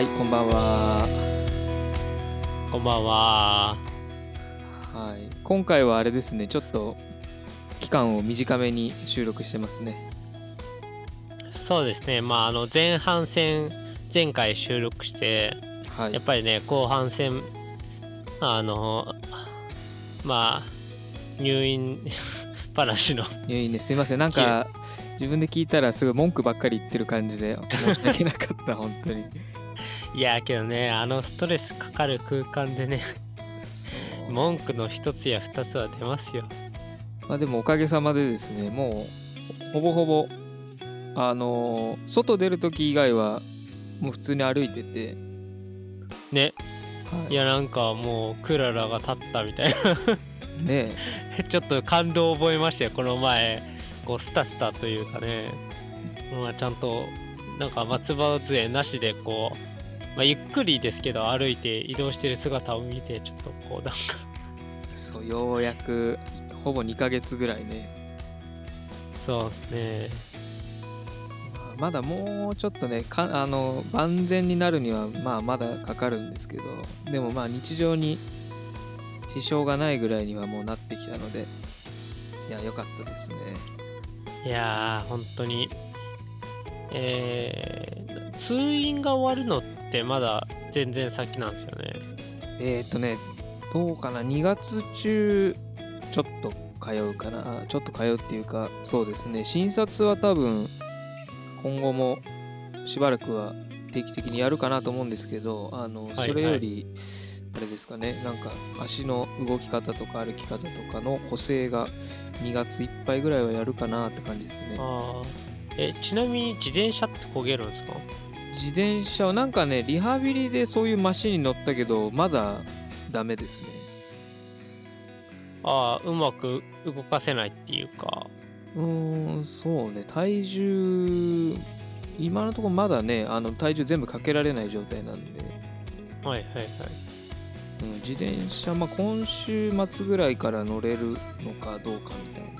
はい、こんばんは。こんばんは。はい、今回はあれですね、ちょっと期間を短めに収録してますね。そうですね、まあ、あの前半戦、前回収録して、はいやっ、ぱりね、後半戦、あの、まあ、入院 話の、いやいいね、すいません、なんか自分で聞いたらすごい文句ばっかり言ってる感じで申し訳なかった、本当に。いやけどね、あのストレスかかる空間でね、文句の一つや二つは出ますよ。まあでもおかげさまでですね、もうほぼほぼ、あのー外出るとき以外はもう普通に歩いてて、ね、はい。いやなんかもうクララが立ったみたいね。な、ちょっと感動を覚えましたよ、この前、こうスタスタというかね、まあ、ちゃんと、なんか松葉杖なしでこう、まあ、ゆっくりですけど歩いて移動してる姿を見て、ちょっとこう、なんか、そうようやくほぼ2ヶ月ぐらいねそうですね。まだもうちょっとねかあの万全になるにはまあまだかかるんですけどでもまあ日常に支障がないぐらいにはもうなってきたのでいや良かったですねいやー、本当に、えー、通院が終わるのってまだ全然先なんですよね。えー、っとねどうかな。2月中ちょっと通うかな。ちょっと通うっていうかそうですね。診察は多分今後もしばらくは定期的にやるかなと思うんですけどあのいそれより、あれですかね。なんか足の動き方とか歩き方とかの補正が2月いっぱいぐらいはやるかなって感じですね。あーえちなみに自転車って焦げるんですか？自転車はなんかねリハビリでそういうマシンに乗ったけどまだダメですね。ああうまく動かせないっていうか。うーんそうね。体重今のところまだねあの体重全部かけられない状態なんで、はいはいはい。うん、自転車、まあ、今週末ぐらいから乗れるのかどうかみたいな。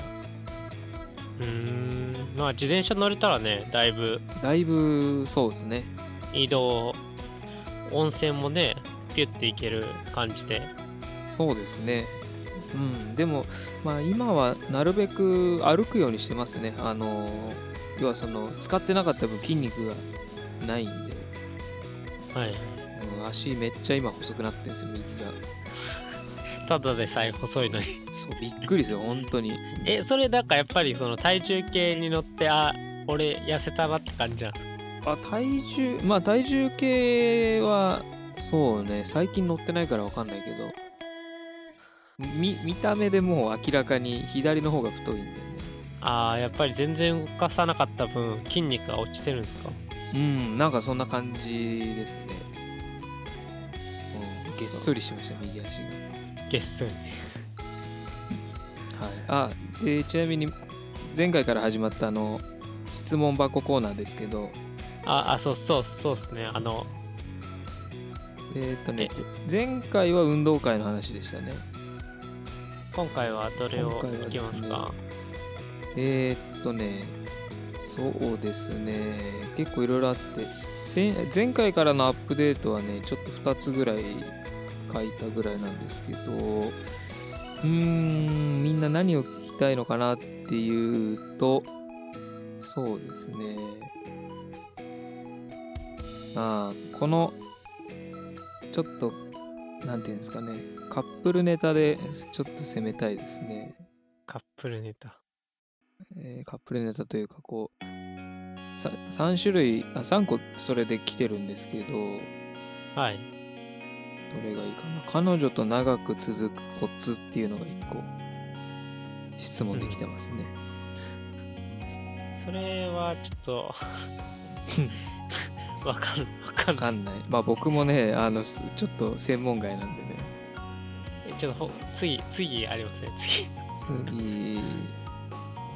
うーんまあ自転車乗れたらねだいぶだいぶそうですね。移動温泉もねピュッて行ける感じで。そうですね。うん。でもまあ今はなるべく歩くようにしてますね。あの要はその使ってなかった分筋肉がないんで、はい。うん、足めっちゃ今細くなってるんですよ右がただでさえ細いのに。そうびっくりですよ本当に。えそれなんかやっぱりその体重計に乗ってあ俺痩せたなって感じなんですか？あ体重まあ体重計はそうね。最近乗ってないから分かんないけど。見見た目でもう明らかに左の方が太いんだよね。ああやっぱり全然動かさなかった分筋肉が落ちてるんですか？うんなんかそんな感じですね、うん、げっそりしました右足がげっそりね。はい。あでちなみに前回から始まったあの質問箱コーナーですけど。ああそうそうそうですね。あのえっ、とね前回は運動会の話でしたね。今回はどれをいきますか？えー、っとね、そうですね、結構いろいろあって、せ前回からのアップデートはね、ちょっと2つぐらい書いたぐらいなんですけど、うーん、みんな何を聞きたいのかなっていうと、そうですね、あーこの、ちょっと、なんていうんですかね、カップルネタでちょっと攻めたいですね。カップルネタ。えーカップルネタというかこうさ3種類あ3個それで来てるんですけどどはいれがいいかな。彼女と長く続くコツっていうのが1個質問できてますね、それはちょっと わかんわかんない。わかんない。まあ僕もねあのすちょっと専門外なんでね。えちょっとほ次次ありますね。次。次。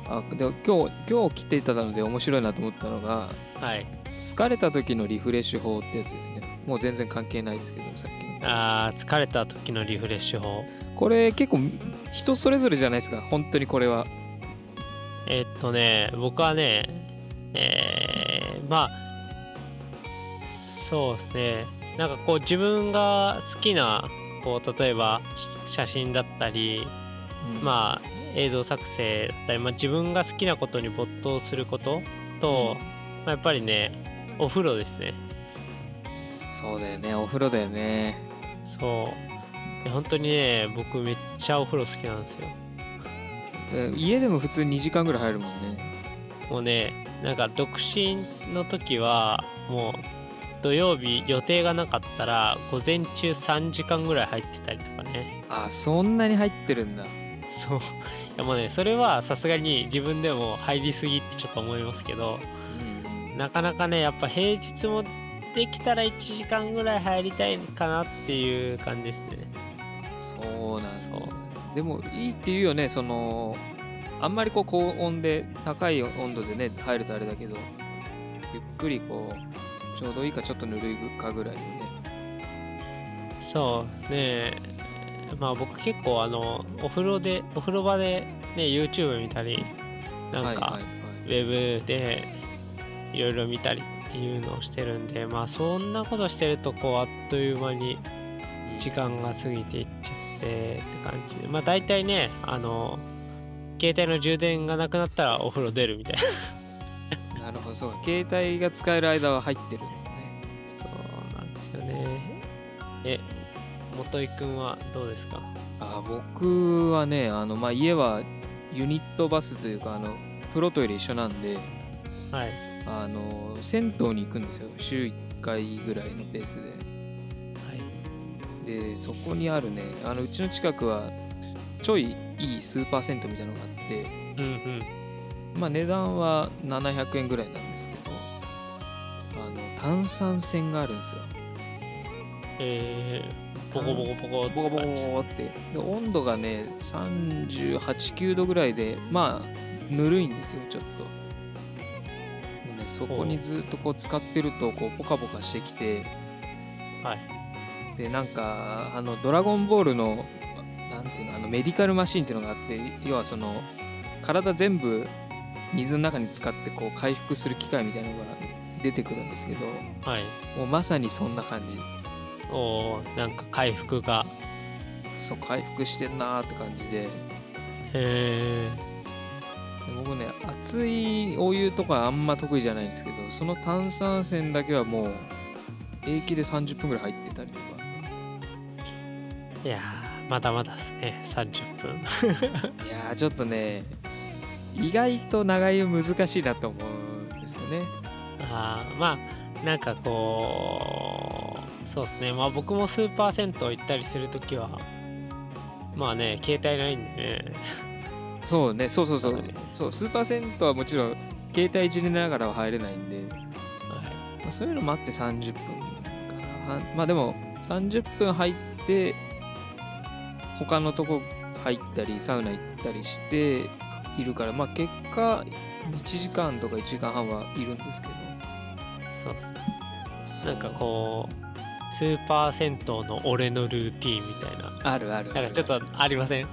あで今日今日来ていただので面白いなと思ったのがはい疲れた時のリフレッシュ法ってやつですね。もう全然関係ないですけどさっきのあー疲れた時のリフレッシュ法。これ結構人それぞれじゃないですか本当にこれは。えーっとね僕はねえー、まあそうですね。なんかこう自分が好きなこう例えば写真だったり、うん。まあ映像作成だったり、まあ、自分が好きなことに没頭することと、まあ、やっぱりねお風呂ですね。そうだよねお風呂だよね。そう。で本当にね僕めっちゃお風呂好きなんですよ。で家でも普通2時間ぐらい入るもんね。もうねなんか独身の時はもう土曜日予定がなかったら午前中3時間ぐらい入ってたりとかね。あそんなに入ってるんだ。そう。いやもうねそれはさすがに自分でも入りすぎってちょっと思いますけどうんなかなかねやっぱ平日もできたら1時間ぐらい入りたいかなっていう感じですね。そうなんそう。でもいいって言うよねそのあんまりこう高温で高い温度でね入るとあれだけどゆっくりこうちょうどいいかちょっとぬるいかぐらいのね。そうね。まあ僕結構あのお風呂でお風呂場でね YouTube 見たりなんかはいはいはい。ウェブでいろいろ見たりっていうのをしてるんでまあそんなことしてるとこうあっという間に時間が過ぎていっちゃってって感じでまあ大体ねあの携帯の充電がなくなったらお風呂出るみたいな。なるほどそう。か携帯が使える間は入ってるそうなんですよね。え元井くんはどうですか？あ僕はねあの、まあ、家はユニットバスというかあの風呂トイレ一緒なんではいあの銭湯に行くんですよ。週1回ぐらいのペースで。はい。でそこにあるねあのうちの近くはちょいいいスーパー銭湯みたいなのがあってうんうん。まあ値段は700円ぐらいなんですけどあの炭酸泉があるんですよ。えー、ボコボコボコボコボコボコって。で温度がね389度ぐらいでまあぬるいんですよちょっとそこにずっとこう使ってるとこうポカポカしてきて。はい。でなんかあのドラゴンボールのなんていうのあのメディカルマシンっていうのがあって要はその体全部水の中に使ってこう回復する機械みたいなのが出てくるんですけどはい。もうまさにそんな感じ。おーなんか回復が。そう回復してんなーって感じで。へえで僕ね熱いお湯とかあんま得意じゃないんですけどその炭酸泉だけはもう平気で30分ぐらい入ってたりとか。いやーまだまだですね30分。いやーちょっとね意外と長湯難しいなと思うんですよね。あーまあなんかこうそうですね。まあ僕もスーパー銭湯行ったりするときはまあね携帯ないんでねそうねそうそうそう。そうスーパー銭湯はもちろん携帯いじりながらは入れないんで、はい。まあ、そういうのもあって30分かな。はまあでも30分入って他のとこ入ったりサウナ行ったりしているからまあ結果1時間とか1時間半はいるんですけど。そうっすなんかこうスーパー銭湯の俺のルーティーンみたいな。あるあるある。なんかちょっとありません？ある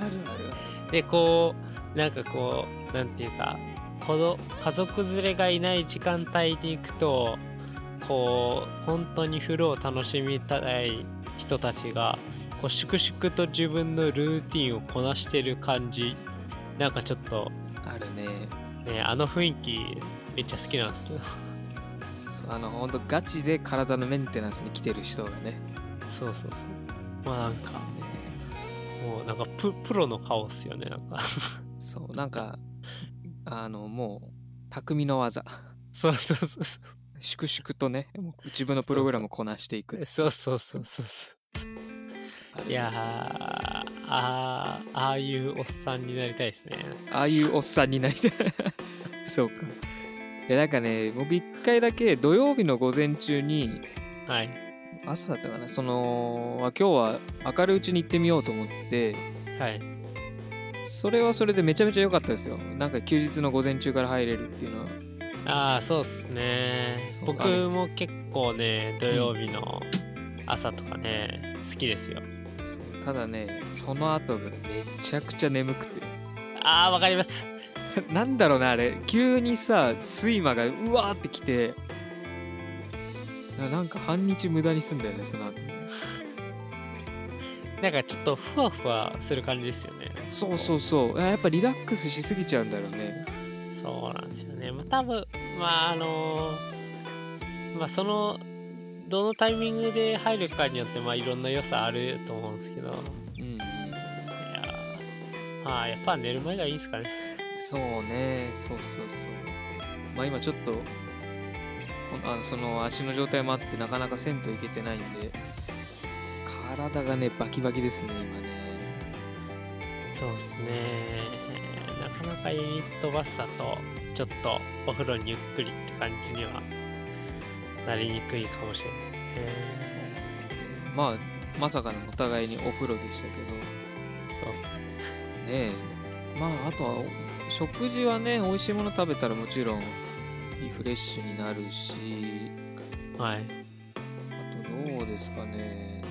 あるあでこうなんかこうなんていうかこの家族連れがいない時間帯に行くとこう本当に風呂を楽しみたい人たちがこう粛々と自分のルーティンをこなしてる感じなんかちょっとるあるね。ねあの雰囲気めっちゃ好きなんですけど。あの本当ガチで体のメンテナンスに来てる人がね。そうそうそう。まあなんかもうなんかププロの顔っすよねなんか。そうなんかあのもう匠の技。そうそうそうそう。粛々とね自分のプログラムをこなしていく。そうそうそうそうそう。いやーあーああいうおっさんになりたいですね。ああいうおっさんになりたい。そうか。いやなんかね僕一回だけ土曜日の午前中にはい朝だったかな。そのあ今日は明るいうちに行ってみようと思って。はい。それはそれでめちゃめちゃ良かったですよ。なんか休日の午前中から入れるっていうのは。ああそうっすね。僕も結構ね土曜日の朝とかね、好きですよ。ただねその後がめちゃくちゃ眠くて。ああわかります。なんだろうなあれ。急にさ睡魔がうわーってきてななんか半日無駄にすんだよねその後。ねなんかちょっとふわふわする感じですよね。そうそうそう。やっぱリラックスしすぎちゃうんだろうね。そうなんですよね。まあ多分、まああのまあその、どのタイミングで入るかによって、まあいろんな良さあると思うんですけど、うんいやー。まあやっぱ寝る前がいいですかね。そうね。そうそうそう。まあ今ちょっとこあのその足の状態もあってなかなか銭湯行けてないんで体がねバキバキですね今ねそうですね。なかなかユニットバスだと、ちょっとお風呂にゆっくりって感じにはなりにくいかもしれないね。そうですねまあまさかのお互いにお風呂でしたけどそうですね。ねえまああとは食事はね美味しいもの食べたらもちろんリフレッシュになるしはい。あとどうですかね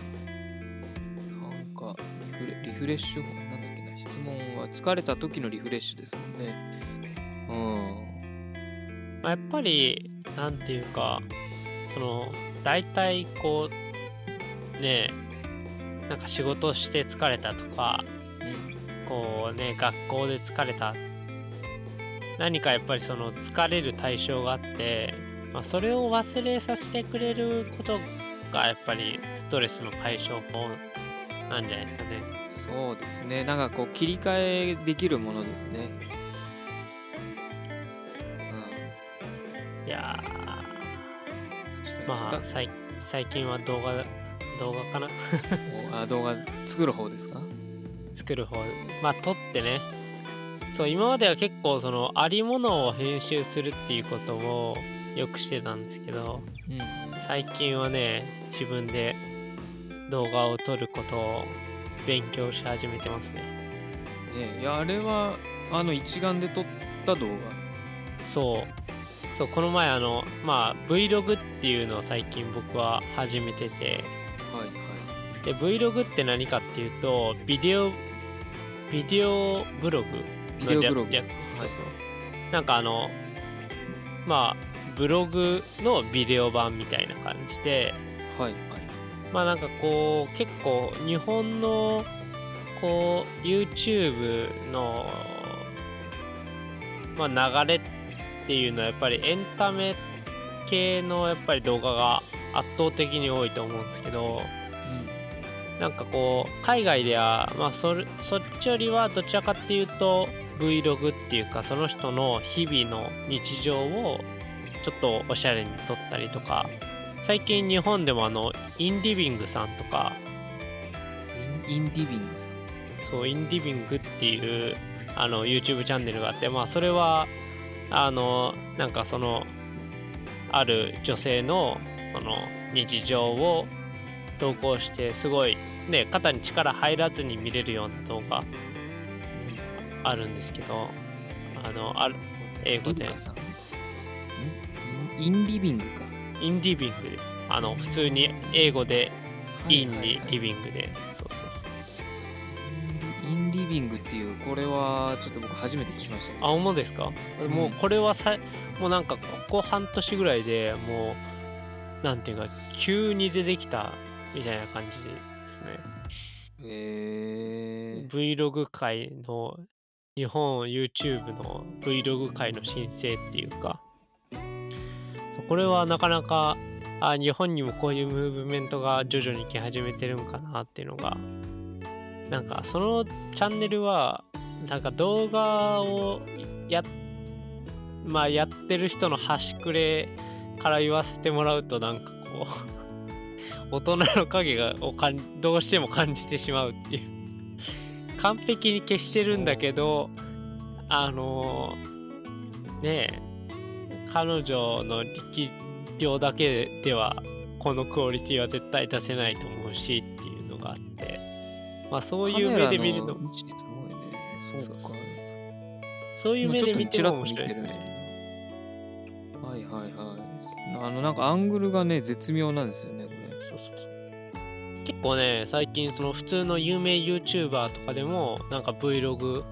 なんかリフレリフレッシュ法なんだっけな質問は疲れた時のリフレッシュですもんねうんまあ、やっぱり、なんていうか、その、大体こう、ねえ、なんか仕事して疲れたとか、うんこうね、学校で疲れた。何かやっぱりその疲れる対象があって、まあ、それを忘れさせてくれることがやっぱりストレスの解消法なんじゃないですかね。そうですね。なんかこう切り替えできるものですね。うん。いやまあだ最最近は動画、動画かな？おあ動画作る方ですか？作る方。まあ撮ってねそう今までは結構そのありものを編集するっていうことをよくしてたんですけどうん。ね最近はね自分で動画を撮ることを勉強し始めてますね。いやあれはあの一眼で撮った動画？そう。そうこの前あのまあ Vlog っていうのを最近僕は始めてて。はいはい。で Vlog って何かっていうとビデオビデオブログビデオブログ。略略。そうそう。なんかあのまあブログのビデオ版みたいな感じではいはい。まあなんかこう結構日本のこう YouTube のまあ流れっていうのはやっぱりエンタメ系のやっぱり動画が圧倒的に多いと思うんですけどうん。なんかこう海外ではまあそれそっちよりはどちらかっていうと Vlog っていうかその人の日々の日常をちょっとおしゃれに撮ったりとか最近日本でもあのインディビングさんとかインディビングさん。そうインディビングっていうあの YouTube チャンネルがあってまあそれはあのなんかそのある女性のその日常を投稿してすごいね肩に力入らずに見れるような動画あるんですけどあのある英語で。インリビングか。インディビングです。あの普通に英語でインにリビビングで。そうそうそう。インリビングっていうこれはちょっと僕初めて聞きましたねあ、思うですか、もうこれはさ、もうなんかここ半年ぐらいでもう、なんていうか、急に出てきたみたいな感じですね。えー、Vlog 界の、日本 YouTube の Vlog 界の申請っていうか、これはなかなか、あ、日本にもこういうムーブメントが徐々に来始めてるんかなっていうのが、なんかそのチャンネルは、なんか動画をやまあやってる人の端くれから言わせてもらうとなんかこう 大人の影がをかんどうしても感じてしまうっていう。完璧に消してるんだけどあのねえ彼女の力量だけではこのクオリティは絶対出せないと思うしっていうのがあってまあそういう目で見るのカメラの位置すごいねそうか。そういう目で見ても面白いですね。はいはいはい。あのなんかアングルがね絶妙なんですよねこれ。そうそうそう結構ね最近その普通の有名 YouTuber とかでもなんか Vlog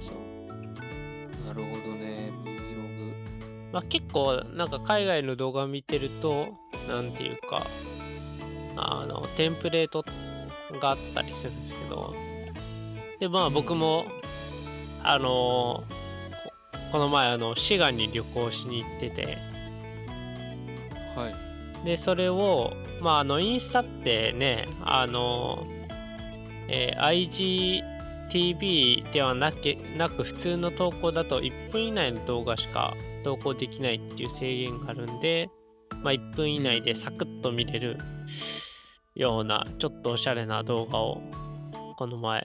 そう。なるほどね Vlog まあ、結構なんか海外の動画を見てるとなんていうかあのテンプレートがあったりするんですけど。でまあ僕も、あのここの前あの滋賀に旅行しに行ってて。はいでそれをまああのインスタってねあの、えー IGTV ではなけなく普通の投稿だと1分以内の動画しか投稿できないっていう制限があるんで、まあ、1分以内でサクッと見れるようなちょっとおしゃれな動画をこの前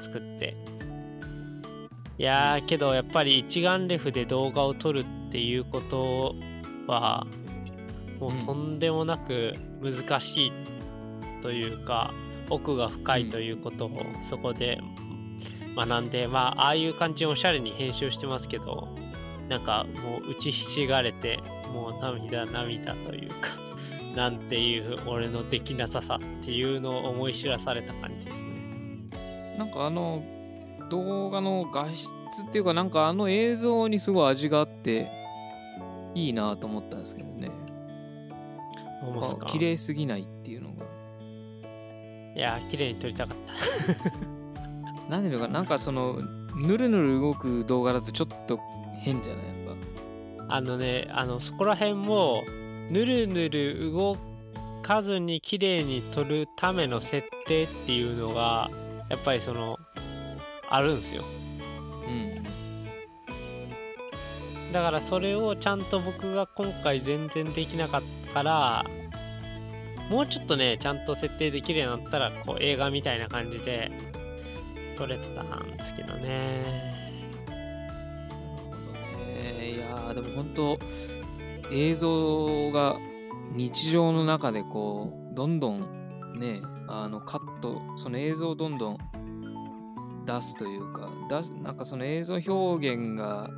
作って。いやーけどやっぱり一眼レフで動画を撮るっていうことはもうとんでもなく難しいというか、奥が深いということをそこで学んで、まあああいう感じにおしゃれに編集してますけどなんかもう打ちひしがれてもう涙涙というか なんていう俺のできなささっていうのを思い知らされた感じですね。なんかあの動画の画質っていうかなんかあの映像にすごい味があっていいなと思ったんですけどね思いますか？あ綺麗すぎないっていうのが。いやー綺麗に撮りたかった。なんていうのかなんかそのぬるぬる動く動画だとちょっと変じゃない？やっあのねあのそこら辺もぬるぬる動かずに綺麗に撮るための設定っていうのがやっぱりそのあるんですよだからそれをちゃんと僕が今回全然できなかったからもうちょっとねちゃんと設定できるようになったらこう映画みたいな感じで撮れてたんですけどね。なるほどね。いやでも本当映像が日常の中でこうどんどんねあのカットその映像をどんどん出すというか出すなんかその映像表現が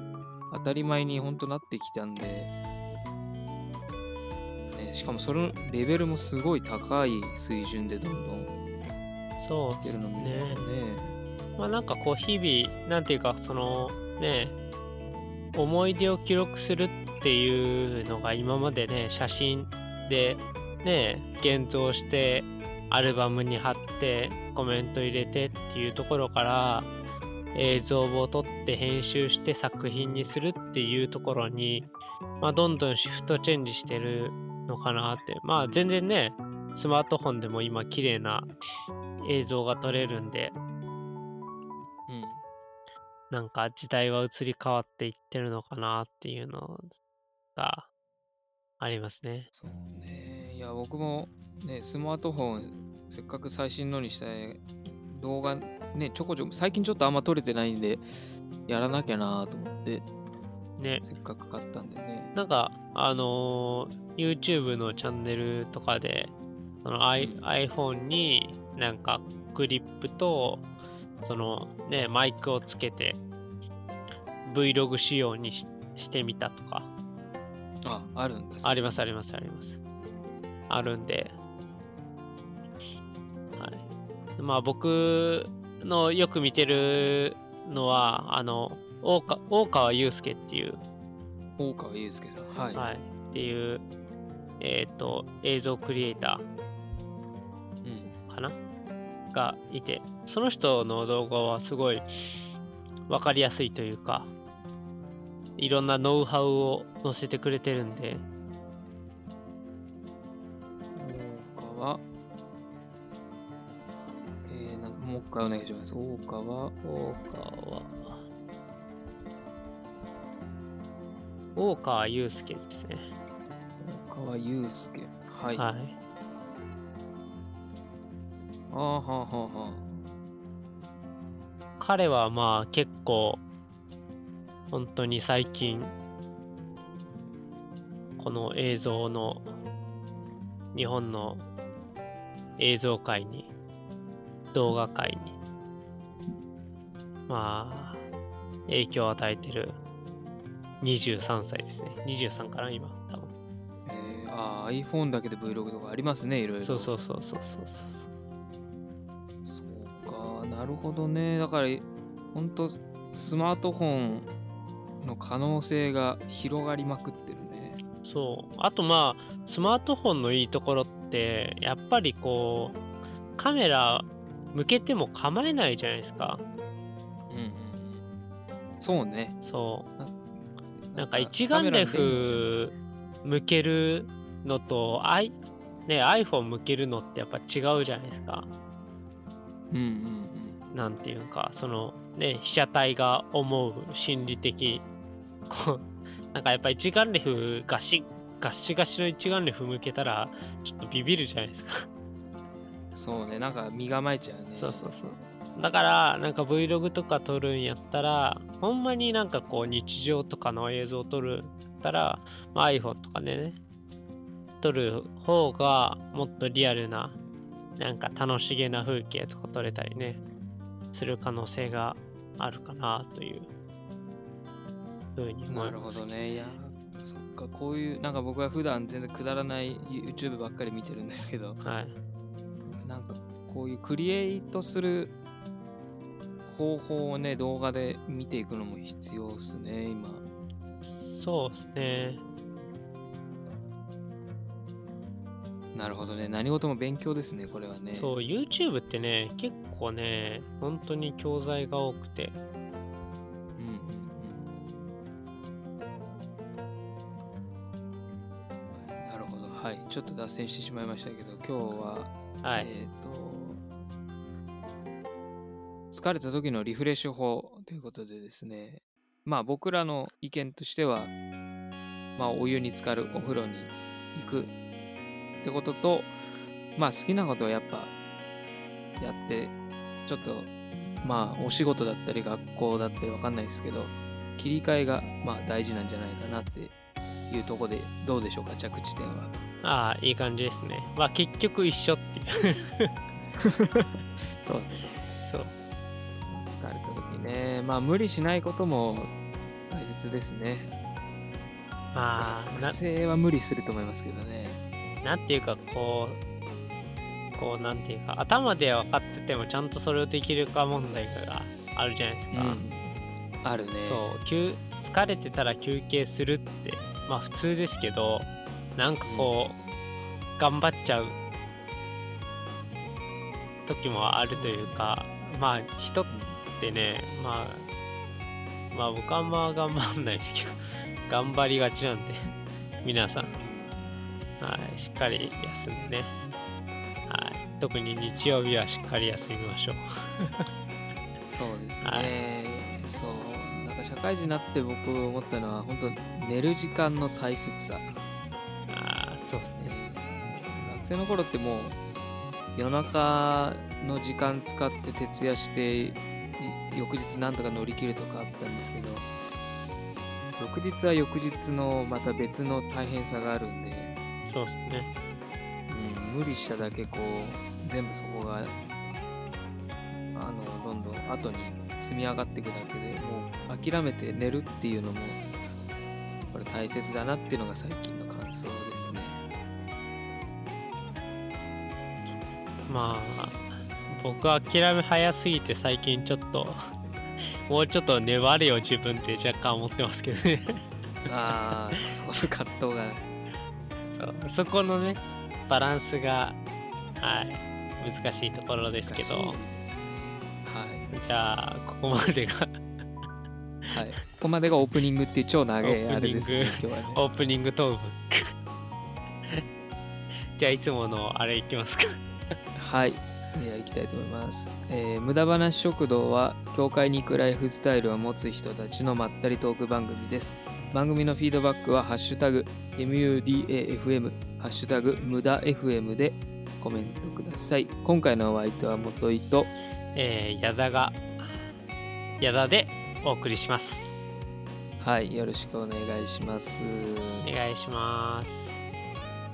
当たり前に本当なってきたんで、ね、しかもそのレベルもすごい高い水準でどんどんそういってるの見るとね。まあなんかこう日々なんていうかそのね思い出を記録するっていうのが今までね写真でね現像してアルバムに貼ってコメント入れてっていうところから映像を撮って編集して作品にするっていうところに、まあ、どんどんシフトチェンジしてるのかなってまあ全然ねスマートフォンでも今綺麗な映像が撮れるんでうんなんか時代は移り変わっていってるのかなっていうのがありますね。そうね。いや、僕もね、スマートフォン、せっかく最新のにして、動画ね、ちょこちょこ、最近ちょっとあんま撮れてないんで、やらなきゃなと思って、ね。せっかく買ったんでね。なんか、あのー YouTube のチャンネルとかで、その、I うん iPhone になんかクリップと、そのね、マイクをつけて Vlog 仕様にししてみたとか、あ、あるんです。ありますありますあります。あるんで。はい。まあ僕のよく見てるのは、あの、大川大川祐介っていう、大川祐介さん。はい。はい、っていう、えっ、と、映像クリエイタうん。ーかな？がいて、その人の動画はすごいわかりやすいというか、いろんなノウハウを載せてくれてるんで、大川。もう一回お願いします。大川。大川大川祐介ですね。大川祐介。はい。あはい。あーはあはあはあ。彼はまあ結構本当に最近この映像の日本の映像界に動画界にまあ影響を与えてる23歳ですね。23かな今多分。えー、ああ、iPhone だけで Vlog とかありますね、いろいろ。そうそうそうそうそうそう。そうか、なるほどね。だから、ほんと、スマートフォンの可能性が広がりまくってるね。そう。あとまあスマートフォンのいいところってやっぱりこうカメラ向けても構えないじゃないですか。うんうんうん。そうね。そう。なんか一眼レフ向けるのと、I ね、iPhone 向けるのってやっぱ違うじゃないですか。うんうんなんていうか、そのね、被写体が思う心理的、こう、なんかやっぱ一眼レフガシガシガシの一眼レフ向けたら、ちょっとビビるじゃないですか。うんそうねなんか身構えちゃうねそうそうそう。だから、なんか Vlog とか撮るんやったら、ほんまになんかこう日常とかの映像を撮るんやったら、まあ、iPhone とかでね、撮る方がもっとリアルな、なんか楽しげな風景とか撮れたりね、する可能性があるかなというふうに思ないるます。ほどねいやそっかこういうなんか僕は普段全然くだらない YouTube ばっかり見てるんですけどはい。こういうクリエイトする方法をね動画で見ていくのも必要ですね今。そうですね。なるほどね。何事も勉強ですねこれはね。そう、YouTube ってね、結構ね、本当に教材が多くて、うんうんうん。なるほど。はいちょっと脱線してしまいましたけど今日ははい。えっ、と疲れた時のリフレッシュ法ということでですねまあ僕らの意見としてはまあお湯に浸かるお風呂に行くってこととまあ好きなことをやっぱやってちょっとまあお仕事だったり学校だったりわかんないですけど切り替えがまあ大事なんじゃないかなっていうところでどうでしょうか着地点は。ああ、いい感じですね。まあ結局一緒っていう。そうねそう。疲れた時ね。まあ無理しないことも大切ですね。まあ、学生は無理すると思いますけどね。ななんていうか、こう、こう、なんていうか、頭で分かっててもちゃんとそれをできるか問題があるじゃないですか。うん。あるね。そう休疲れてたら休憩するってまあ普通ですけどなんかこう、頑張っちゃう時もあるというかまあ人ってねまあまあ僕はあんま頑張んないですけど頑張りがちなんで皆さん、はい、しっかり休んでね、はい、特に日曜日はしっかり休みましょう。そうですはね、そうなんか社会人になって僕思ったのは本当寝る時間の大切さ、ああそうですね。えー学生の頃ってもう夜中の時間使って徹夜してい翌日なんとか乗り切るとかあったんですけど翌日は翌日のまた別の大変さがあるんで、そうですねうん、無理しただけこう全部そこがあのどんどん後に積み上がっていくだけでもう諦めて寝るっていうのもこれ大切だなっていうのが最近の感想ですね。まあ僕は諦め早すぎて最近ちょっと もうちょっと粘れよ自分って若干思ってますけどね。ああそこの葛藤が。そうそこのねバランスがはい難しいところですけど。はい。じゃあここまでが。はい、ここまでがオープニングっていう超長いあれですねオー、今日はね。オープニングトーク。じゃあいつものあれいきますか。はい、では行きたいと思います。えー無駄話食堂は、教会に行くライフスタイルを持つ人たちのまったりトーク番組です。番組のフィードバックは、ハッシュタグ、MUDAFM、ハッシュタグ、無駄 FM でコメントください。今回のお相手は元井と、えー、矢田が矢田でお送りしますはい、よろしくお願いします。お願いします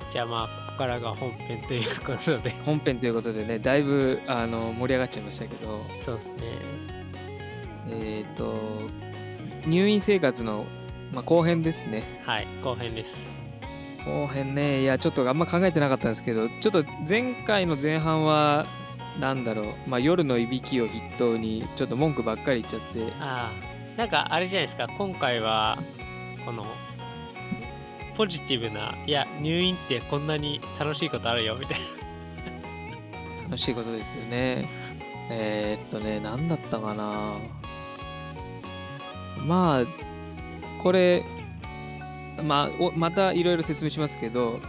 じゃあまあからが本編ということで。本編ということでね、だいぶあの盛り上がっちゃいましたけど、そうですね。えっ、と、入院生活の、まあ、後編ですね。はい後編です。後編ねいやちょっとあんま考えてなかったんですけどちょっと前回の前半はなんだろう、まあ、夜のいびきを筆頭にちょっと文句ばっかり言っちゃって。あなんかあれじゃないですか今回はこのポジティブないや入院ってこんなに楽しいことあるよみたいな。楽しいことですよね。えー、っとね何だったかな。まあこれまあまたいろいろ説明しますけど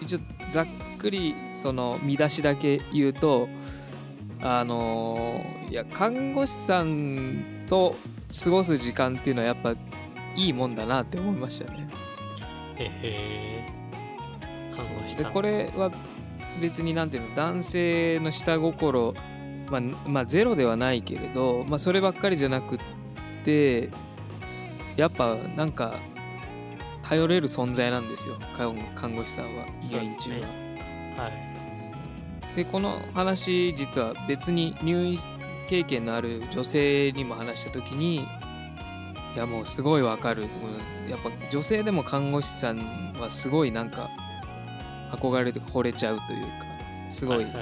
一応ざっくりその見出しだけ言うとあのいや看護師さんと過ごす時間っていうのはやっぱいいもんだなって思いましたね。へへ看護師さんでこれは別になんていうの男性の下心、まあ、まあゼロではないけれど、まあ、そればっかりじゃなくってやっぱなんか頼れる存在なんですよ看護看護師さんは入院中は。はい。でこの話実は別に入院経験のある女性にも話した時にいやもうすごいわかるやっぱ女性でも看護師さんはすごいなんか憧れとか惚れちゃうというかすごい、はいはい。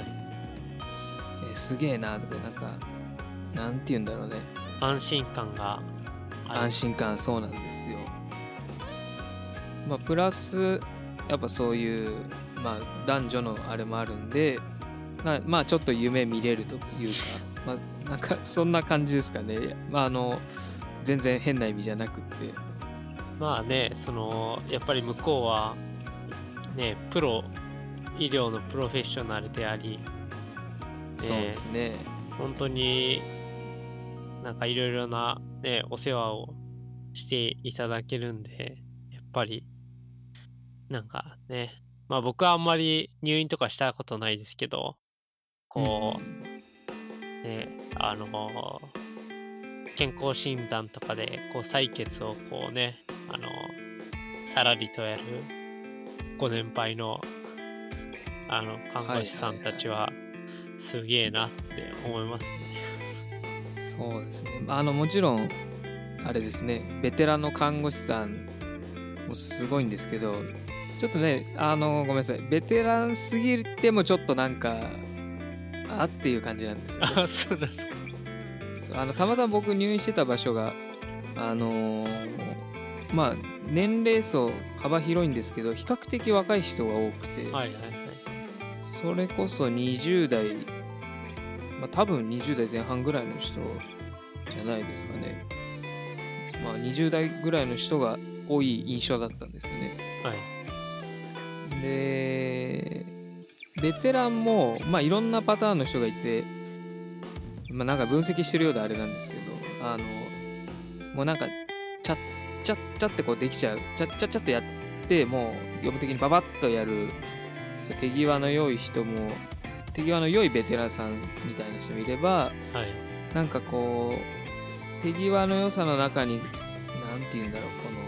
えーすげえなとかなんかなんて言うんだろうね。安心感が安心感そうなんですよ。まあプラスやっぱそういうまあ男女のあれもあるんでなまあちょっと夢見れるというかまあなんかそんな感じですかね。まああの全然変な意味じゃなくって。まあねそのやっぱり向こうはねプロ医療のプロフェッショナルでありそうですね。本当になんかいろいろな、ね、お世話をしていただけるんでやっぱりなんかねまあ僕はあんまり入院とかしたことないですけどこう、ねあの健康診断とかでこう採血をこうねあのさらりとやるご年配のあの看護師さんたちはすげえなって思いますね。そうですねあのもちろんあれですねベテランの看護師さんもすごいんですけどちょっとねあのごめんなさいベテランすぎてもちょっとなんかあっていう感じなんですよ、ね、あそうですか。そうあのたまたま僕入院してた場所があのーまあ年齢層幅広いんですけど比較的若い人が多くて、はいはいはい。それこそ20代、まあ、多分20代前半ぐらいの人じゃないですかね。まあ20代ぐらいの人が多い印象だったんですよね。はい。で、ベテランも、まあいろんなパターンの人がいて、まあなんか分析してるようであれなんですけど、あの、もうなんか、ちゃっちゃっちゃってこうできちゃう。ちゃっちゃっちゃってやって、もう業務的にババッとやる、そう手際の良い人も、手際の良いベテランさんみたいな人もいれば、はい。なんかこう、手際の良さの中に、なんて言うんだろう、この、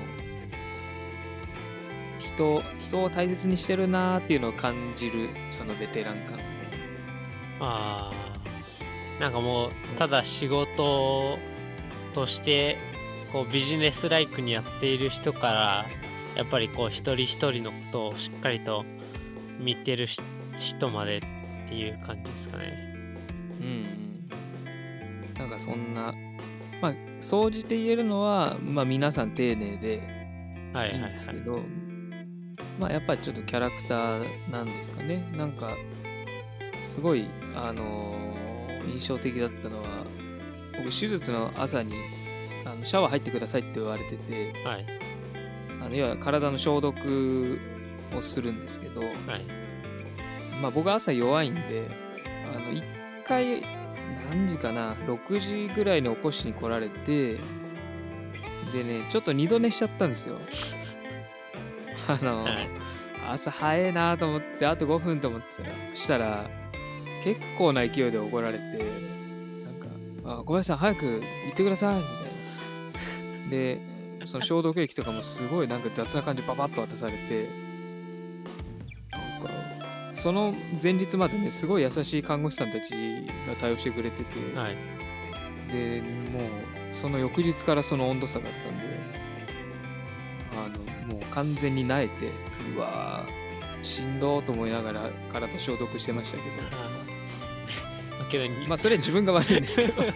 人、人を大切にしてるなーっていうのを感じる、そのベテラン感みたいな。ああ。なんかもう、ただ仕事として、こうビジネスライクにやっている人から、やっぱりこう一人一人のことをしっかりと見てるし人までっていう感じですかね。うんうん。なんかそんな、まあ、総じて言えるのは、まあ皆さん丁寧ではいはいはいいいんですけ。ど、まあやっぱりちょっとキャラクターなんですかね。なんか、すごい、あのー印象的だったのは、僕手術の朝にあのシャワー入ってくださいって言われてて、はい。あの要は体の消毒をするんですけど、はい。まあ僕朝弱いんで、あの、一回、何時かな、6時ぐらいに起こしに来られて、でね、ちょっと二度寝しちゃったんですよ。あの、はい朝早いなと思って、あと5分と思ってたら、そしたら、結構な勢いで怒られて、なんか、あ小林さん早く行ってくださいみたいな。で、その消毒液とかもすごいなんか雑な感じでババッと渡されて、なんか、その前日までね、すごい優しい看護師さんたちが対応してくれてて、はい。で、もう、その翌日からその温度差だったんで、あの、もう完全に慣れて、うわーしんどーと思いながら体消毒してましたけど、まあそれは自分が悪いんですけど、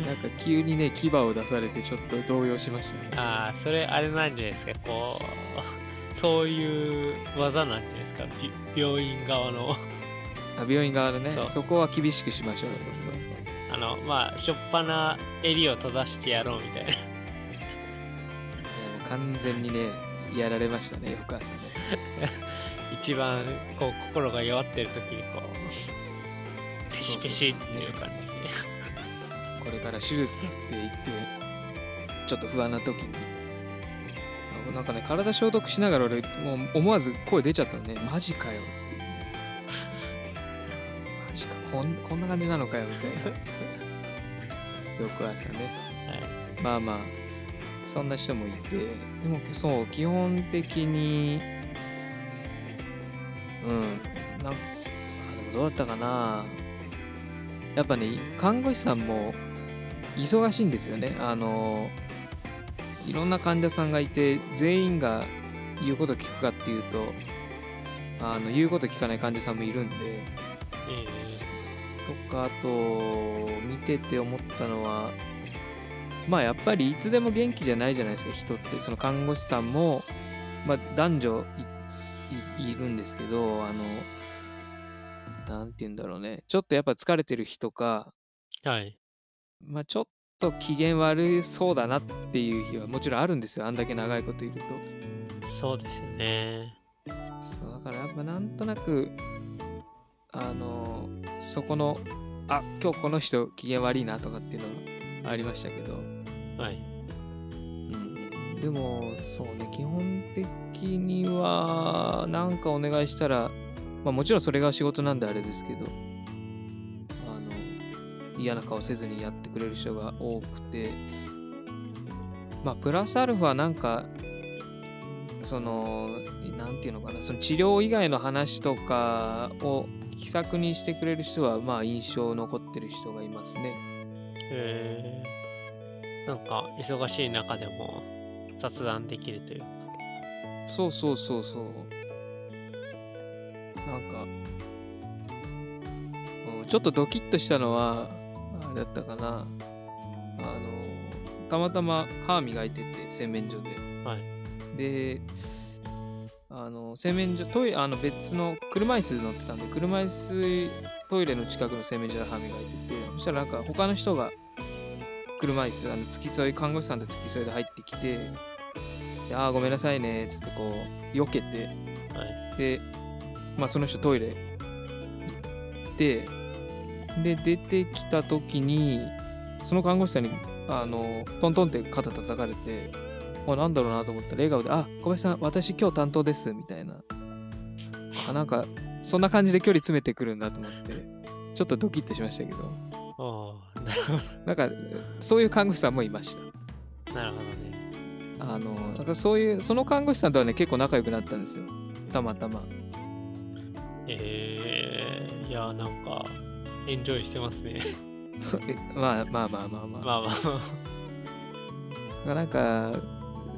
なんか急にね牙を出されてちょっと動揺しましたね。ああ、それあれなんじゃないですか、こう、そういう技なんじゃないですか、び病院側の。あ病院側のね。そこは厳しくしましょうそうそうそう。あの、まあ、しょっぱな襟を閉ざしてやろうみたいな。いやもう完全にねやられましたね翌朝ね 一番こう心が弱ってる時にこうペシペシっていう感じで。これから手術だって言ってちょっと不安な時に。あなんかね体消毒しながら俺もう思わず声出ちゃったのね。マジかよマジか。こんこんな感じなのかよみたいな。翌朝ね。はい。まあまあそんな人もいて。でもそう基本的にうん。なんでもどうだったかな。やっぱね看護師さんも忙しいんですよね。あのいろんな患者さんがいて全員が言うこと聞くかっていうとあの言うこと聞かない患者さんもいるんでとかあと見てて思ったのはまあやっぱりいつでも元気じゃないじゃないですか人って。その看護師さんも、まあ、男女いいいるんですけどあのなんて言うんだろうね。ちょっとやっぱ疲れてる日とか、ーはい。まあ、ちょっと機嫌悪そうだなっていう日はもちろんあるんですよ。あんだけ長いこといると。そうですよね。そうだからやっぱなんとなくあのそこのあ今日この人機嫌悪いなとかっていうのがありましたけど、はい。うん、でもそうね基本的にはなんかお願いしたら、まあ、もちろんそれが仕事なんであれですけどあの嫌な顔せずにやってくれる人が多くてまあプラスアルファなんかそのなんていうのかなその治療以外の話とかを気さくにしてくれる人はまあ印象残ってる人がいますね。へえー、なんか忙しい中でも雑談できるというかそうそうそうそう。なんか、うん、ちょっとドキッとしたのは、あれだったかな。あの、たまたま歯磨いてて、洗面所で。はいで、あの、洗面所、トイレ、あの別の車椅子乗ってたんで、車椅子トイレの近くの洗面所で歯磨いてて、そしたらなんか他の人が車椅子、あの付き添い、看護師さんと付き添いで入ってきて、であーごめんなさいねっつってこう避けてはい。でまあその人トイレ行ってで出てきた時にその看護師さんにあのトントンって肩叩かれてあなんだろうなと思ったら笑顔で「あ小林さん私今日担当です」みたいな。あなんかそんな感じで距離詰めてくるんだと思ってちょっとドキッとしましたけど。おーなるほなんかそういう看護師さんもいました。どなるほどねあのなんかそういうその看護師さんとはね結構仲良くなったんですよ。たまたま。えー、いやなんかエンジョイしてますね。えまあまあまあまあまあ、まあまあまあ。なんか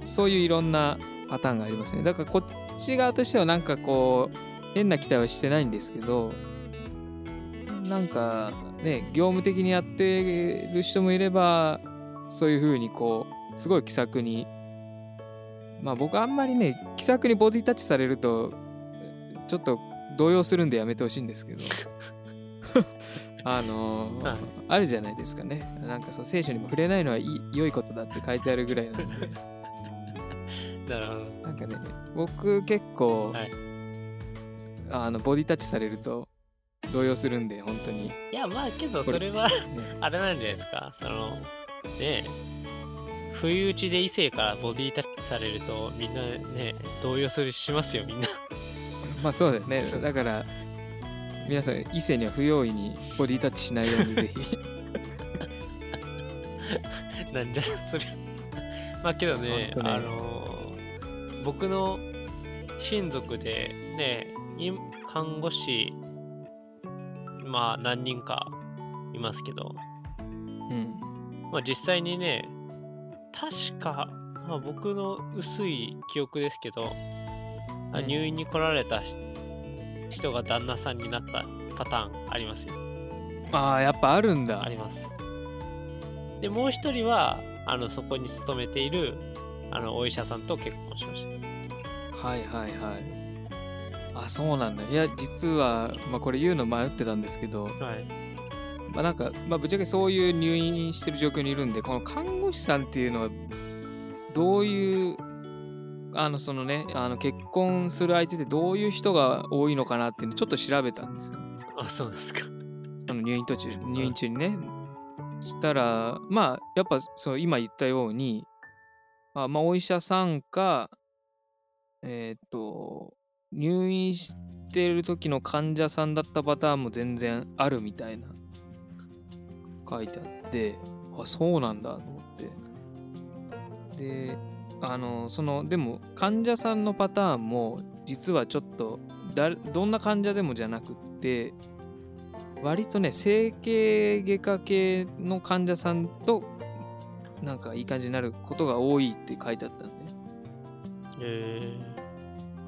そういういろんなパターンがありますね。だからこっち側としてはなんかこう変な期待はしてないんですけどなんかね業務的にやってる人もいればそういうふうにこうすごい気さくにまあ僕あんまりね気さくにボディタッチされるとちょっと動揺するんでやめてほしいんですけど。あのーはい。あるじゃないですかね。なんかそう聖書にも触れないのはいい良いことだって書いてあるぐらいなんで。なるほど。なんかね僕結構、はい。あのボディタッチされると動揺するんで本当に、ね、いやまあけどそれはあれなんじゃないですか。そのねえ不意打ちで異性からボディタッチされるとみんなね動揺するしますよみんな。まあそうだよね。だから皆さん異性には不用意にボディタッチしないようにぜひ。なんじゃそれまあけどねね。あの僕の親族でねい看護師まあ何人かいますけど。うん。まあ実際にね確か、まあ、僕の薄い記憶ですけど、あうん。入院に来られた人が旦那さんになったパターンありますよ。ああやっぱあるんだ。あります。でもう一人はあのそこに勤めているあのお医者さんと結婚しました。はいはいはい。あそうなんだ。いや実は、まあ、これ言うの迷ってたんですけど、はいまあ、なんか、まあ、ぶっちゃけそういう入院してる状況にいるんでこの看護師さんっていうのはどういうあのそのねあの結婚する相手ってどういう人が多いのかなっていうのをちょっと調べたんですよ。あそうなんですか。その入院途中入院中にね。したらまあやっぱそう今言ったようにあまあお医者さんかえっ、と入院してる時の患者さんだったパターンも全然あるみたいな書いてあってあそうなんだと思って。であのそのでも患者さんのパターンも実はちょっとだどんな患者でもじゃなくって割とね整形外科系の患者さんとなんかいい感じになることが多いって書いてあったんでえ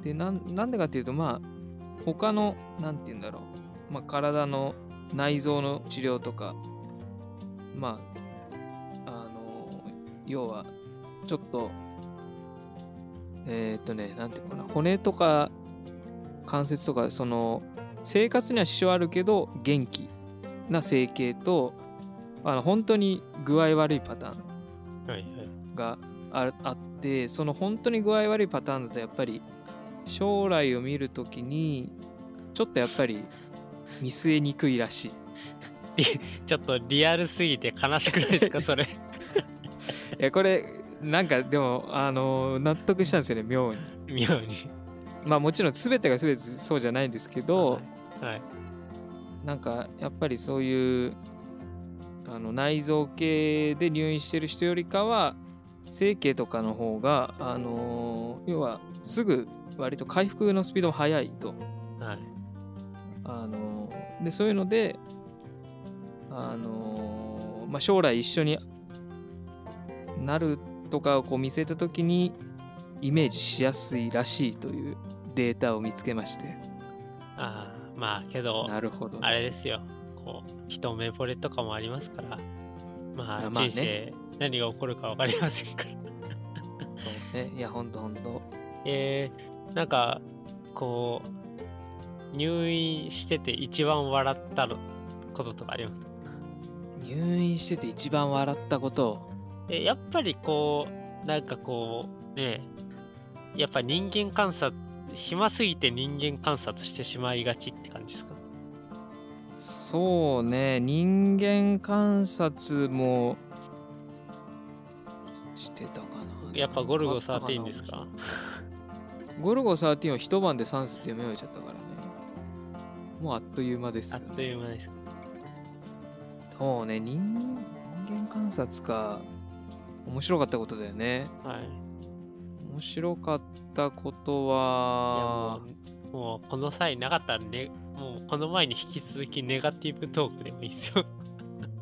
でなんなんでかっていうとまあ他のなんて言うんだろう、まあ、体の内臓の治療とかまああの要はちょっとえーっとねなんていうのかな骨とか関節とかその生活には支障あるけど元気な整形とあの本当に具合悪いパターンがああってその本当に具合悪いパターンだとやっぱり将来を見るときにちょっとやっぱり見据えにくいらしい。ちょっとリアルすぎて悲しくないですか？それ。いやこれなんかでもあの納得したんですよね妙に。妙に。まあもちろん全てが全てそうじゃないんですけど、はいなんかやっぱりそういうあの内臓系で入院してる人よりかは整形とかの方があの要はすぐ割と回復のスピードも速いと。はい。あのでそういうのであの、まあ、将来一緒になるとかをこう見据えた時にイメージしやすいらしいというデータを見つけまして。ああまあけどなるほど。あれですよ。こう一目惚れとかもありますから。まああまあね。人生何が起こるか分かりませんから。そうね。いやほんとほんと。えー、なんかこう入院してて一番笑ったのこととかあります？入院してて一番笑ったこと。えやっぱりこうなんかこうねやっぱ人間観察暇すぎて人間観察してしまいがちって感じですか？そうね人間観察もしてたかな。やっぱゴルゴなんかあった13ですか？ゴルゴ13は一晩で3節読み終えちゃったからね。もうあっという間ですよ、ね、あっという間です。かそうね人人間観察か面白かったことだよね。はい。面白かったことはもうこの際なかったらねもうこの前に引き続きネガティブトークでもいいですよ。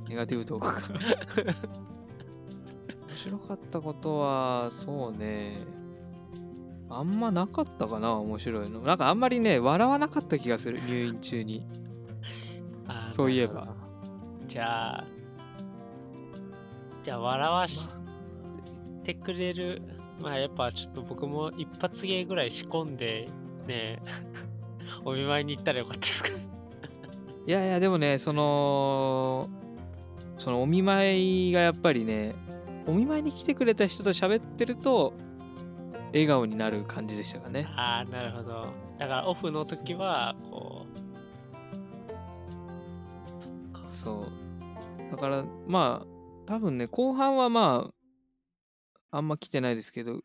ネガティブトークか。面白かったことはそうね。あんまなかったかな面白いの。なんかあんまりね笑わなかった気がする入院中に。そういえばじゃあじゃあ笑わしてくれる。まあやっぱちょっと僕も一発芸ぐらい仕込んでね お見舞いに行ったらよかったですか？いやいやでもねそのそのお見舞いがやっぱりねお見舞いに来てくれた人と喋ってると笑顔になる感じでしたかね。ああなるほど。だからオフの時はこそう。だからまあ多分ね後半はまああんま来てないですけど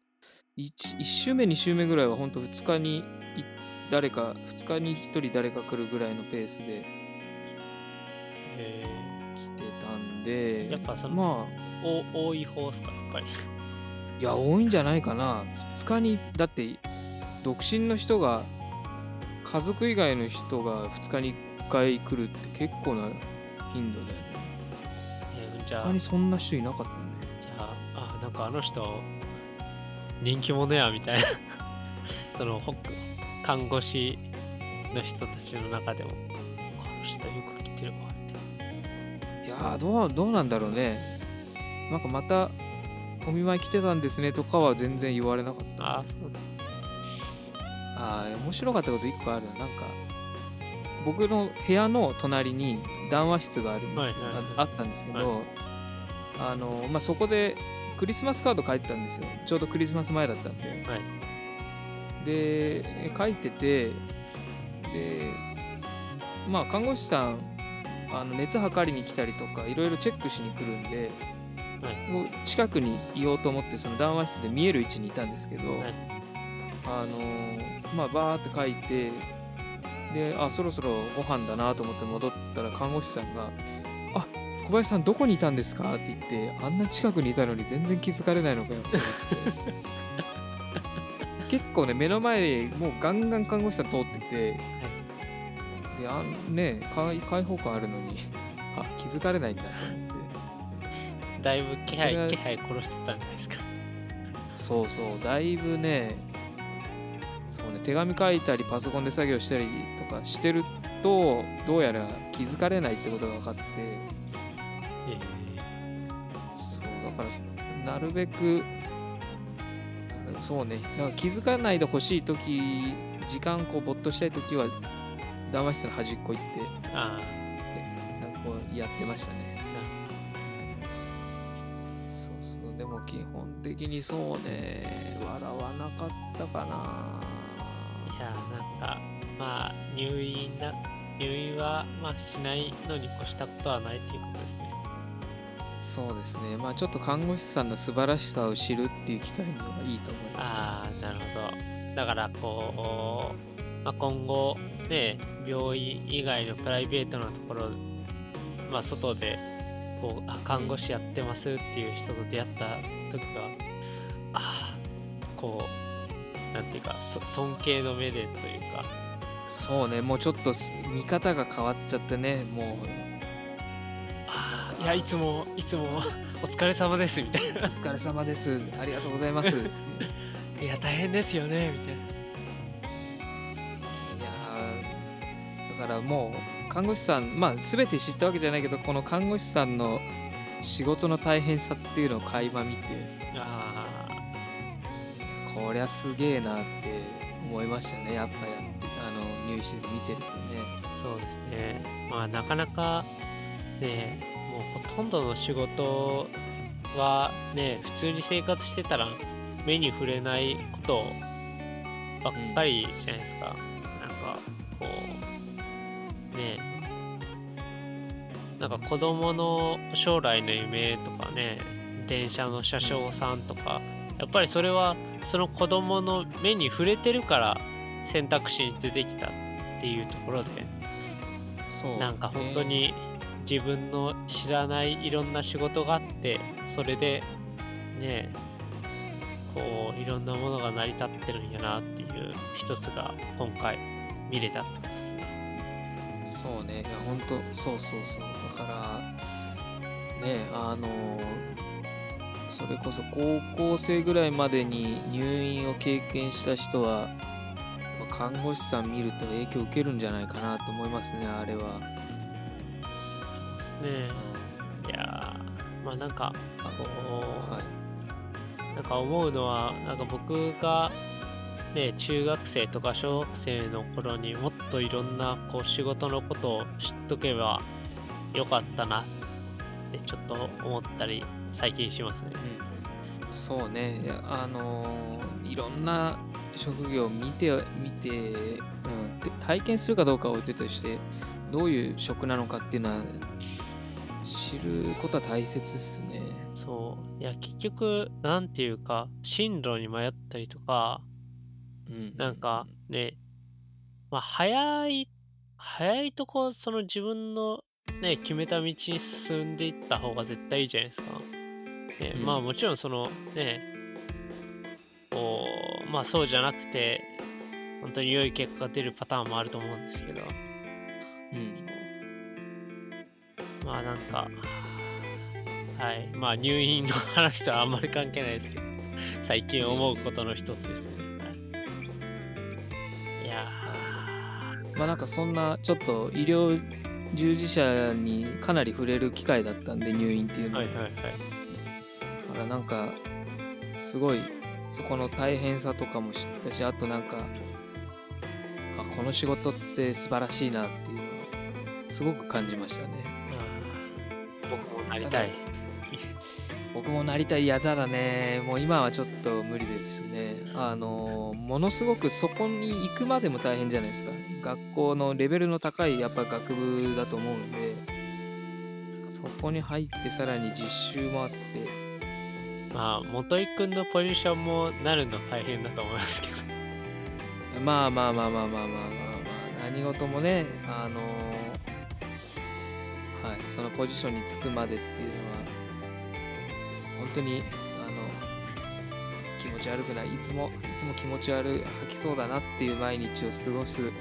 1, 1週目2週目ぐらいはほんと2日にい誰か2日に1人誰か来るぐらいのペースで来てたんでやっぱそのまー、お多い方ですかやっぱり。あいや多いんじゃないかな。2日にだって独身の人が家族以外の人が2日に1回来るって結構な頻度だよねえーじゃあ。他にそんな人いなかったね。じゃあ、あ、なんかあの人、人気者や、みたいな。その、ほ看護師の人たちの中でも、この人よく来てるわって。いやーどうどうなんだろうね。なんかまたお見舞い来てたんですねとかは全然言われなかった。ああそうあー面白かったこと1個あるな。なんか僕の部屋の隣に談話室があるんですけど、はいはいはい。ああったんですけど、あのまあ、そこでクリスマスカード書いてたんですよ。ちょうどクリスマス前だったんで、はい。で書いててでまあ看護師さんあの熱測りに来たりとかいろいろチェックしに来るんで、はい。もう近くにいようと思ってその談話室で見える位置にいたんですけど、はい。あのーまあバーって書いてであそろそろご飯だなと思って戻ったら看護師さんが「あ小林さんどこにいたんですか?」って言ってあんな近くにいたのに全然気づかれないのかよって思って。結構ね目の前もうガンガン看護師さん通ってて、であんね開開放感あるのにあ気づかれないんだと思って。だいぶ気配気配殺してたんじゃないですか。そうそうだいぶね手紙書いたりパソコンで作業したりとかしてるとどうやら気づかれないってことが分かって。えそうだからすなるべくそうね。だから気づかないでほしい時時間こう没頭したい時は談話室の端っこ行ってえあ。なんかこうやってましたね。そうそう。でも基本的にそうね。笑わなかったかななんかまあ入院な入院はまあしないのに越したことはないっていうことですね。そうですね。まあちょっと看護師さんの素晴らしさを知るっていう機会にはいいと思います。ああなるほど。だからこう、まあ、今後ね病院以外のプライベートなところまあ外でこうあ看護師やってますっていう人と出会った時はああこうなんていうかそ尊敬の目でというか。そうねもうちょっとす見方が変わっちゃってねもう。ああいやいつもいつもお疲れ様ですみたいお疲れ様です。ありがとうございます。い ないや大変ですよねみたいな。やーだからもう看護師さんまあ全て知ったわけじゃないけどこの看護師さんの仕事の大変さっていうのを垣間見て。あこりゃすげえなって思いましたね。やっぱやってあの入院して見てるとね。そうですね。まあなかなかねもうほとんどの仕事はね普通に生活してたら目に触れないことばっかりじゃないですか、なんかこうねなんか子供の将来の夢とかね電車の車掌さんとかやっぱりそれはその子供の目に触れてるから選択肢に出てきたっていうところでそうなんか本当に自分の知らないいろんな仕事があってそれでねこういろんなものが成り立ってるんやなっていう一つが今回見れたってですね。そうね。いや本当そうそうそう。だからねあのそれこそ高校生ぐらいまでに入院を経験した人は看護師さん見ると影響受けるんじゃないかなと思いますねあれは、ねうん。いやーまあなんかあこう、はい。なんか思うのはなんか僕がね中学生とか小学生の頃にもっといろんなこう仕事のことを知っとけばよかったなってちょっと思ったり最近しますね。そうねあのーいろんな職業を見て見て、うん、で体験するかどうかは置いてとしてどういう職なのかっていうのは知ることは大切ですね。そういや結局なんていうか進路に迷ったりとかうんなんかねまあ早い早いとこその自分のね決めた道に進んでいった方が絶対いいじゃないですか。ねうん。まあもちろんそのねこうまあそうじゃなくて本当に良い結果が出るパターンもあると思うんですけど。うん。まあなんかはい。まあ入院の話とはあんまり関係ないですけど。最近思うことの一つですね。はい、いやまあなんかそんなちょっと医療従事者にかなり触れる機会だったんで入院っていうーのは、はいはいはい。からなんかすごいそこの大変さとかも知ったしあとなんかあこの仕事って素晴らしいなっていうのをすごく感じましたね。うん。僕もなりたい。僕もなりたいやだだね。もう今はちょっと無理ですしね。あのものすごくそこに行くまでも大変じゃないですか。学校のレベルの高いやっぱ学部だと思うんでそこに入ってさらに実習もあってまあ元井君のポジションもなるの大変だと思いますけど。まあまあまあまあまあまあまあ、まあ、何事もねあのー、はいそのポジションにつくまでっていうのは本当にあの気持ち悪くないいつもいつも気持ち悪い吐きそうだなっていう毎日を過ごす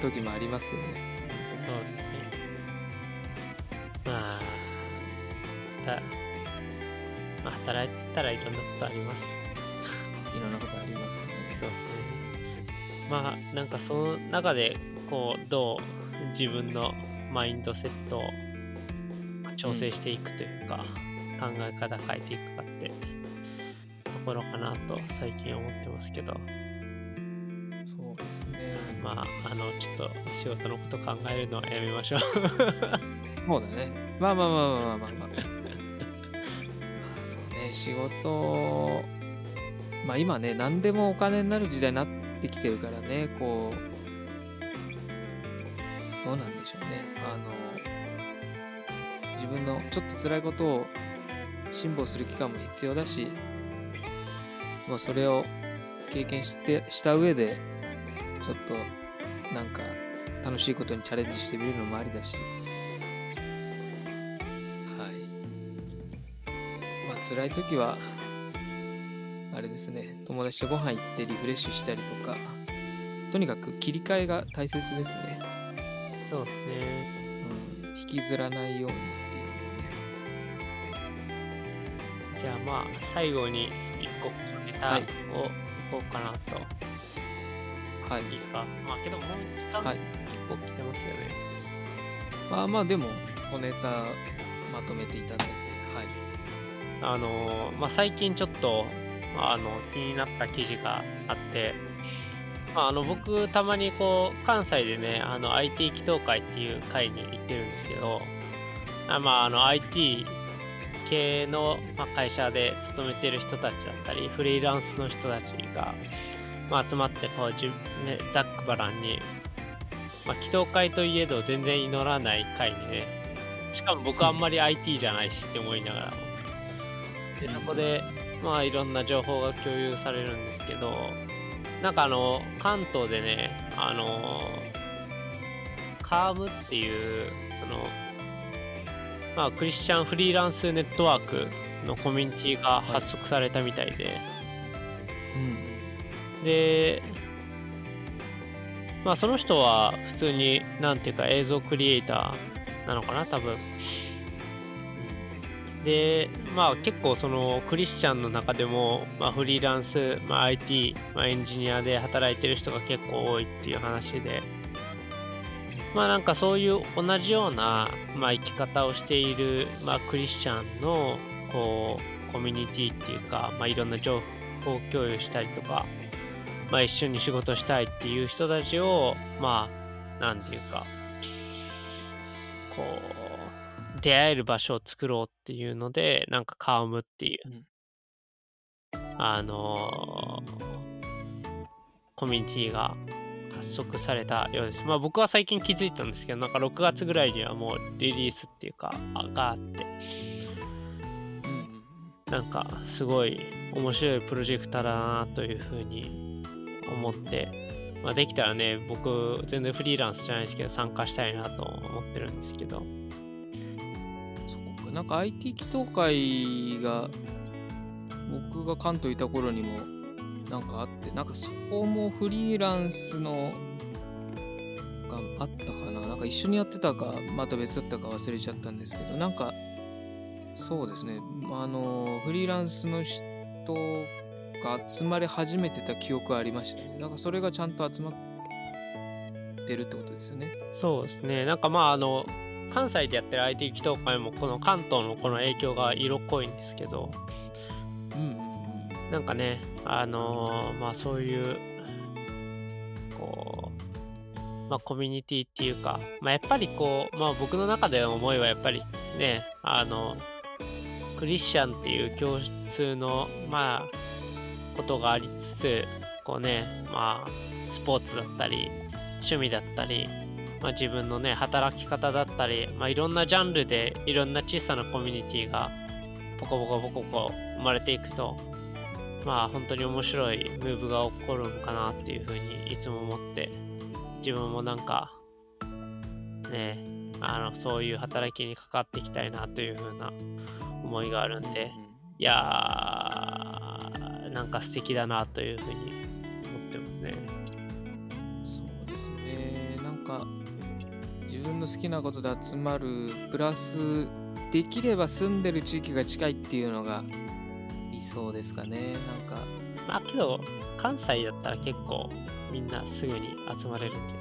時もありますよねそうですねまあまあ、働いてたらいろんなことあります。いろんなことありますね。そうですね。まあなんかその中でこうどう自分のマインドセットを調整していくというか、うん、考え方変えていくかってところかなと最近思ってますけど。そうですね。まあ、あの、ちょっと仕事のこと考えるのはやめましょう そうだね。まあまあまあまあまあまあ、まあ。仕事。まあ今ね何でもお金になる時代になってきてるからねこうどうなんでしょうね。あの自分のちょっと辛いことを辛抱する期間も必要だしまあそれを経験してした上でちょっとなんか楽しいことにチャレンジしてみるのもありだし。辛い時は、あれですね、友達とご飯行ってリフレッシュしたりとか、とにかく切り替えが大切ですね。そうですね。うん、引きずらないようにっていうじゃあまあ最後に一個ネタをはいいこうかなと。はいい、いですか？まあけどもう時間はい結構来てますよね、まあまあ、でも、おネタまとめていただいて、はい。あのまあ最近ちょっとあの気になった記事があってまあ、あの僕たまにこう関西でねあの IT 祈祷会っていう会に行ってるんですけどあまああの IT 系のまあ会社で勤めてる人たちだったりフリーランスの人たちが、まあ、集まってこうじゅ、ね、ざっくばらんに、まあ、祈祷会といえど全然祈らない会にねしかも僕あんまり IT じゃないしって思いながらでそこでまあいろんな情報が共有されるんですけどなんかあの関東でねあのカームっていうそのまあクリスチャンフリーランスネットワークのコミュニティが発足されたみたいで、うん。でまあその人は普通になんていうか映像クリエイターなのかな多分でまあ結構そのクリスチャンの中でも、まあ、フリーランス、まあ、IT、まあ、エンジニアで働いてる人が結構多いっていう話で。まあなんかそういう同じような、まあ、生き方をしている、まあ、クリスチャンのこうコミュニティっていうか、まあ、いろんな情報共有したりとか、まあ、一緒に仕事したいっていう人たちをまあなんていうかこう出会える場所を作ろうっていうのでなんかカームっていう、うん。あのーコミュニティが発足されたようです。まあ僕は最近気づいたんですけどなんか6月ぐらいにはもうリリースっていうかあがあって。うん。うん。なんかすごい面白いプロジェクターだなというふうに思って、まあ、できたらね僕全然フリーランスじゃないですけど参加したいなと思ってるんですけどなんか IT 祈祷会が僕が関東いた頃にもなんかあってなんかそこもフリーランスのがあったかな。なんか一緒にやってたかまた別だったか忘れちゃったんですけどなんかそうですね。あのフリーランスの人が集まり始めてた記憶はありましたねなんかそれがちゃんと集まってるってことですよね。そうですね。なんかまああの関西でやってる IT 祈祷会もこの関東のこの影響が色濃いんですけどうんうんなんかね、あのーまあそういう、こう、まあコミュニティっていうか、まあやっぱりこう、まあ僕の中での思いはやっぱりね、あの、クリスチャンっていう共通の、まあ、ことがありつつ、こうね、まあ、スポーツだったり、趣味だったり、まあ自分のね、働き方だったり、まあいろんなジャンルでいろんな小さなコミュニティがポコポコポコポコ生まれていくと、まあ本当に面白いムーブが起こるんかなっていうふうにいつも思って自分もなんかねあのそういう働きに関わっていきたいなというふうな思いがあるんでいやーなんか素敵だなというふうに思ってますね。そうですね。なんか自分の好きなことで集まるプラスできれば住んでる地域が近いっていうのが理想ですかね。なんか。まあけど関西だったら結構みんなすぐに集まれるんじゃない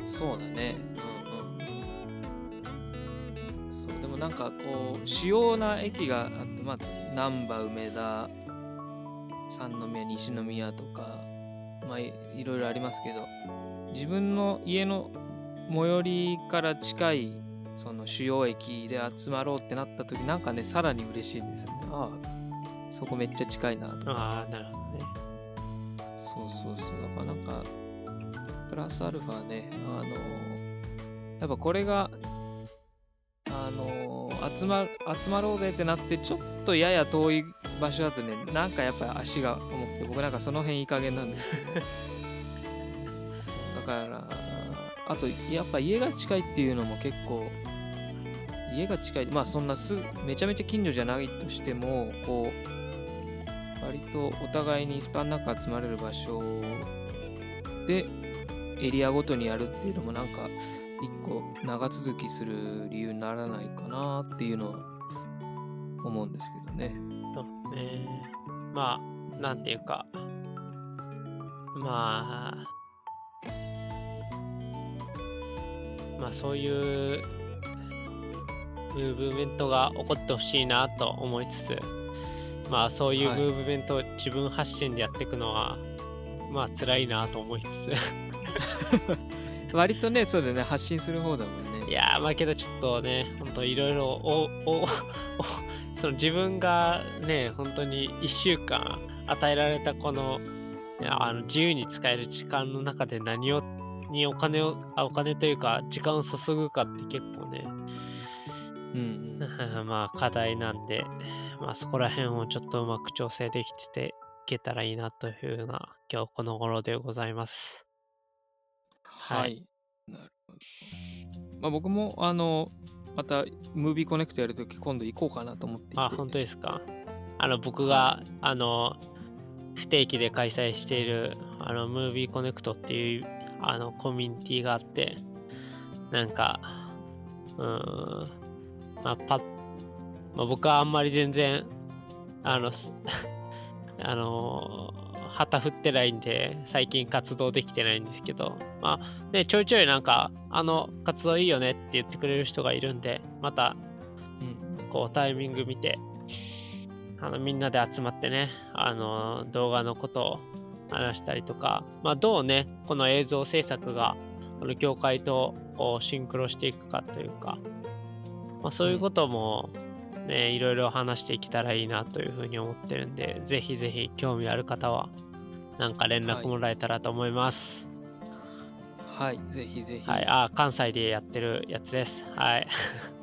ですかそうだね。うんうん。そうでもなんかこう主要な駅があってまあ難波梅田三宮西宮とかまあいいろいろありますけど自分の家の最寄りから近いその主要駅で集まろうってなった時なんかねさらに嬉しいんですよね。ああそこめっちゃ近いなとか。ああなるほどね。そうそうそう。だからなんかプラスアルファねあのやっぱこれがあの集ま集まろうぜってなってちょっとやや遠い場所だとねなんかやっぱ足が重くて僕なんかその辺いい加減なんですけど。そうだからあとやっぱ家が近いっていうのも結構家が近いまあそんなすめちゃめちゃ近所じゃないとしてもこう割とお互いに負担なく集まれる場所でエリアごとにやるっていうのもなんか一個長続きする理由にならないかなっていうのは思うんですけどね。そうねまあなんていうかまあまあそういうムーブメントが起こってほしいなと思いつつまあそういうはいムーブメントを自分発信でやっていくのは、まあ辛いなと思いつつ 割とねそうだよね発信する方だもんね。いやーまあけどちょっとねほんといろいろおおお その自分がね本当に1週間与えられたこのあの自由に使える時間の中で何をにお金をあお金というか時間を注ぐかって結構ねうんうん、まあ課題なんでまあそこら辺をちょっとうまく調整できてていけたらいいなというふうな今日この頃でございます。はい、はいなるほど。まあ僕もあのまたムービーコネクトやるとき今度行こうかなと思っていて。あ、本当ですか。あの、僕が、あの、不定期で開催している、あの、ムービーコネクトっていう、あの、コミュニティがあって、なんか、うーん、まあ、パッ、まあ、僕はあんまり全然、あの、す あの、旗振ってないんで、最近活動できてないんですけど、まあ、ね、ちょいちょいなんか、あの、活動いいよねって言ってくれる人がいるんで、また、うん。こうタイミング見てあのみんなで集まってねあの動画のことを話したりとか、まあ、どうねこの映像制作がこの業界とシンクロしていくかというか、まあ、そういうこともね、いろいろ話していけたらいいなというふうに思ってるんでぜひぜひ興味ある方はなんか連絡もらえたらと思います。はい、ぜひぜひ。はい、あ関西でやってるやつです。はい。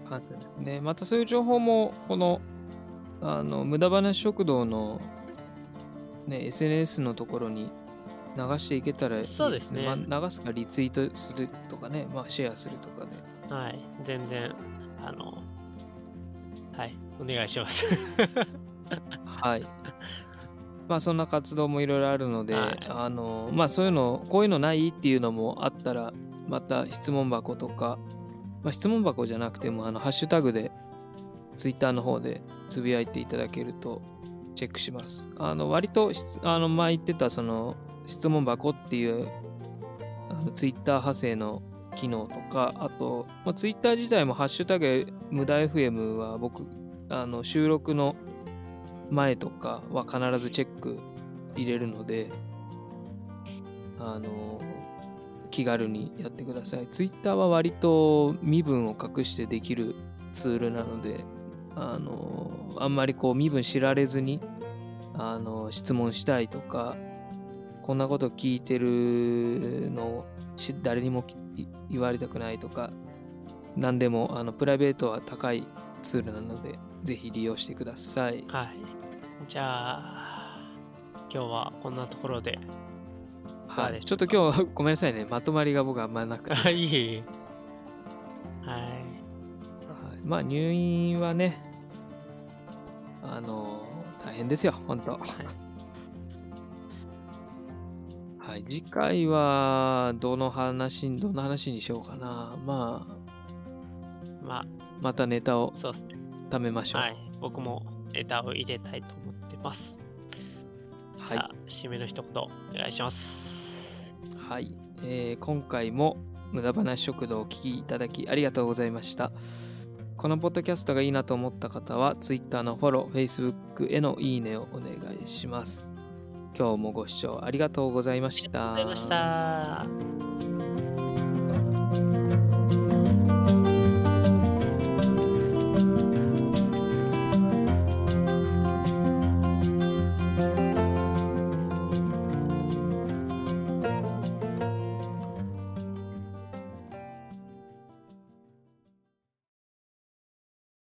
関西ですね。またそういう情報も、この、あの、無駄話食堂の、ね、SNS のところに流していけたらいいですね。そうですねまあ、流すかリツイートするとかね、まあ、シェアするとかで。はい、全然、あの、はい、お願いします。はい。まあそんな活動もいろいろあるので、はいあのまあそういうのこういうのないっていうのもあったらまた質問箱とか、まあ、質問箱じゃなくてもあのハッシュタグでツイッターの方でつぶやいていただけるとチェックします。あの割とあの前言ってたその質問箱っていうあのツイッター派生の機能とかあと、まあ、ツイッター自体もハッシュタグ無駄 FM は僕あの収録の前とかは必ずチェック入れるのであの気軽にやってください Twitter は割と身分を隠してできるツールなのであのあんまりこう身分知られずにあの質問したいとかこんなこと聞いてるのし誰にもい言われたくないとか何でもあのプライベートは高いツールなのでぜひ利用してくださいはい。じゃあ、今日はこんなところで。はい、ちょっと今日ごめんなさいねまとまりが僕はあんまなくて、は。い、まあ入院はねあの大変ですよ本当はい次回はどの話どんな話にしようかなまあままたネタを。貯めましょうはい。僕もネタを入れたいと思ってます。はい締めの一言お願いします。はい、えー今回も無駄話食堂をお聞きいただきありがとうございましたこのポッドキャストがいいなと思った方は Twitter のフォロー Facebook へのいいねをお願いします今日もご視聴ありがとうございましたありがとうございました。